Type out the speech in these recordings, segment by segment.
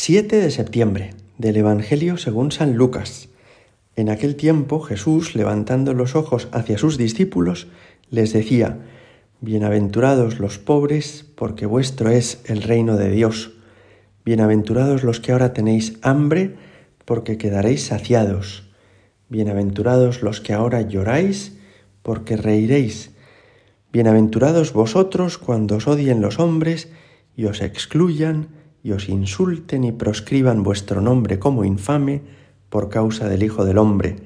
7 de septiembre del Evangelio según San Lucas. En aquel tiempo Jesús, levantando los ojos hacia sus discípulos, les decía, Bienaventurados los pobres, porque vuestro es el reino de Dios. Bienaventurados los que ahora tenéis hambre, porque quedaréis saciados. Bienaventurados los que ahora lloráis, porque reiréis. Bienaventurados vosotros cuando os odien los hombres y os excluyan y os insulten y proscriban vuestro nombre como infame por causa del Hijo del Hombre.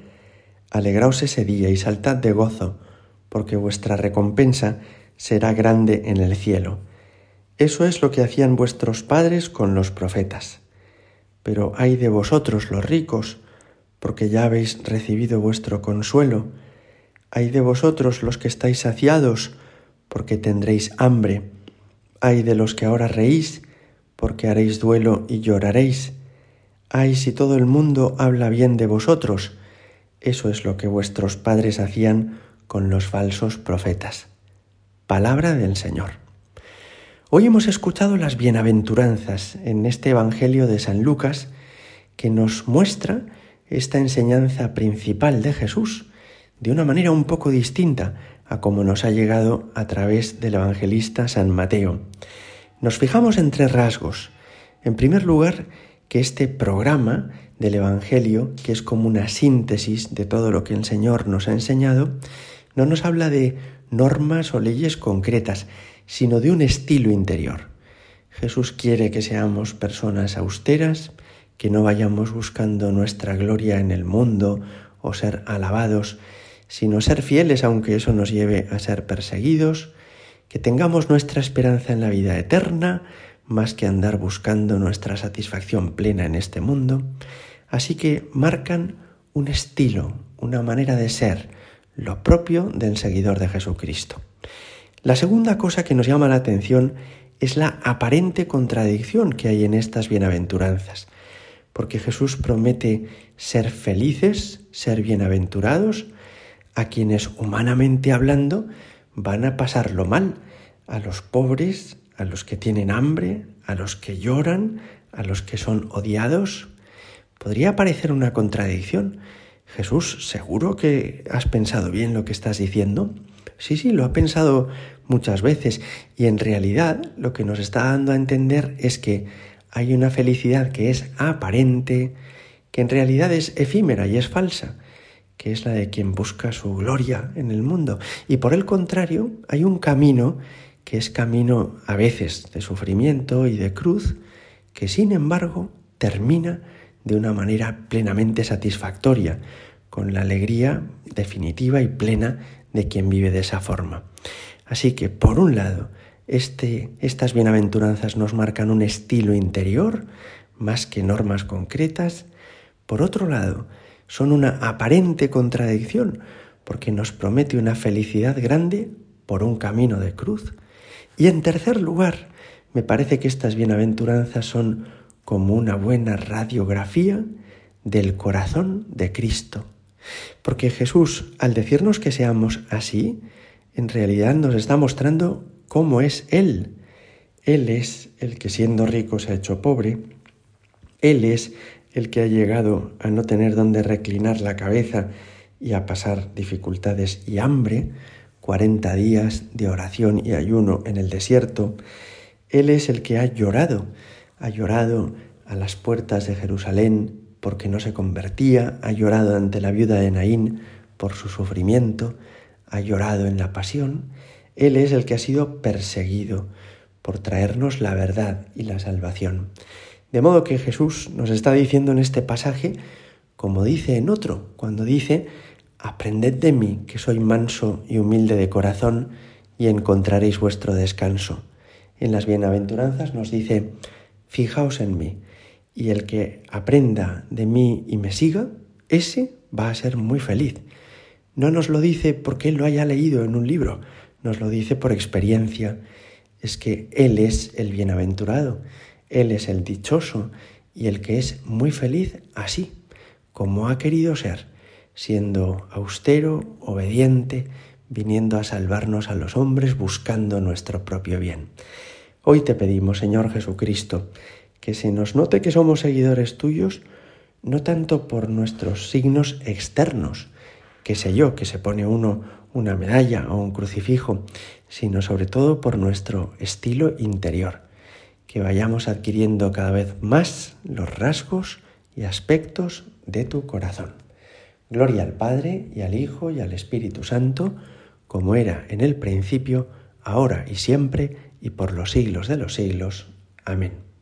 Alegraos ese día y saltad de gozo, porque vuestra recompensa será grande en el cielo. Eso es lo que hacían vuestros padres con los profetas. Pero ay de vosotros los ricos, porque ya habéis recibido vuestro consuelo. Ay de vosotros los que estáis saciados, porque tendréis hambre. Ay de los que ahora reís, porque haréis duelo y lloraréis. Ay, si todo el mundo habla bien de vosotros. Eso es lo que vuestros padres hacían con los falsos profetas. Palabra del Señor. Hoy hemos escuchado las bienaventuranzas en este Evangelio de San Lucas que nos muestra esta enseñanza principal de Jesús de una manera un poco distinta a como nos ha llegado a través del evangelista San Mateo. Nos fijamos en tres rasgos. En primer lugar, que este programa del Evangelio, que es como una síntesis de todo lo que el Señor nos ha enseñado, no nos habla de normas o leyes concretas, sino de un estilo interior. Jesús quiere que seamos personas austeras, que no vayamos buscando nuestra gloria en el mundo o ser alabados, sino ser fieles aunque eso nos lleve a ser perseguidos, que tengamos nuestra esperanza en la vida eterna, más que andar buscando nuestra satisfacción plena en este mundo. Así que marcan un estilo, una manera de ser, lo propio del seguidor de Jesucristo. La segunda cosa que nos llama la atención es la aparente contradicción que hay en estas bienaventuranzas, porque Jesús promete ser felices, ser bienaventurados, a quienes humanamente hablando van a pasarlo mal a los pobres, a los que tienen hambre, a los que lloran, a los que son odiados. Podría parecer una contradicción. Jesús, seguro que has pensado bien lo que estás diciendo. Sí, sí, lo ha pensado muchas veces y en realidad lo que nos está dando a entender es que hay una felicidad que es aparente, que en realidad es efímera y es falsa que es la de quien busca su gloria en el mundo. Y por el contrario, hay un camino que es camino a veces de sufrimiento y de cruz, que sin embargo termina de una manera plenamente satisfactoria, con la alegría definitiva y plena de quien vive de esa forma. Así que, por un lado, este, estas bienaventuranzas nos marcan un estilo interior más que normas concretas. Por otro lado, son una aparente contradicción, porque nos promete una felicidad grande por un camino de cruz. Y en tercer lugar, me parece que estas bienaventuranzas son como una buena radiografía del corazón de Cristo. Porque Jesús, al decirnos que seamos así, en realidad nos está mostrando cómo es Él. Él es el que siendo rico se ha hecho pobre. Él es el que ha llegado a no tener donde reclinar la cabeza y a pasar dificultades y hambre, 40 días de oración y ayuno en el desierto, Él es el que ha llorado, ha llorado a las puertas de Jerusalén porque no se convertía, ha llorado ante la viuda de Naín por su sufrimiento, ha llorado en la pasión, Él es el que ha sido perseguido por traernos la verdad y la salvación. De modo que Jesús nos está diciendo en este pasaje, como dice en otro, cuando dice, Aprended de mí, que soy manso y humilde de corazón, y encontraréis vuestro descanso. En las bienaventuranzas nos dice, Fijaos en mí, y el que aprenda de mí y me siga, ese va a ser muy feliz. No nos lo dice porque él lo haya leído en un libro, nos lo dice por experiencia. Es que Él es el bienaventurado. Él es el dichoso y el que es muy feliz así, como ha querido ser, siendo austero, obediente, viniendo a salvarnos a los hombres, buscando nuestro propio bien. Hoy te pedimos, Señor Jesucristo, que se nos note que somos seguidores tuyos, no tanto por nuestros signos externos, que sé yo, que se pone uno una medalla o un crucifijo, sino sobre todo por nuestro estilo interior, que vayamos adquiriendo cada vez más los rasgos y aspectos de tu corazón. Gloria al Padre y al Hijo y al Espíritu Santo, como era en el principio, ahora y siempre, y por los siglos de los siglos. Amén.